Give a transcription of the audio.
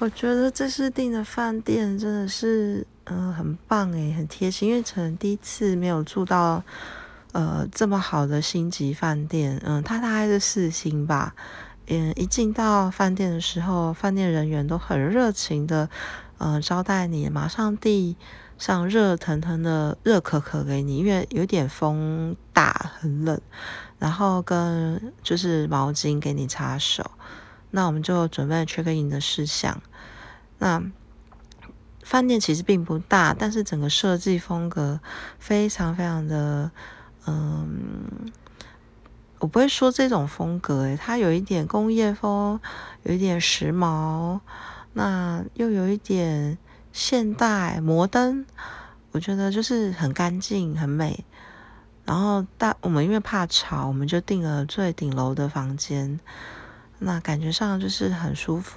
我觉得这次订的饭店真的是，嗯、很棒诶，很贴心，因为可能第一次没有住到，呃，这么好的星级饭店，嗯，它大概是四星吧，嗯，一进到饭店的时候，饭店人员都很热情的，呃，招待你，马上递上热腾腾的热可可给你，因为有点风大，很冷，然后跟就是毛巾给你擦手。那我们就准备 check in 的事项。那饭店其实并不大，但是整个设计风格非常非常的，嗯，我不会说这种风格，诶，它有一点工业风，有一点时髦，那又有一点现代摩登，我觉得就是很干净很美。然后大我们因为怕吵，我们就订了最顶楼的房间。那感觉上就是很舒服。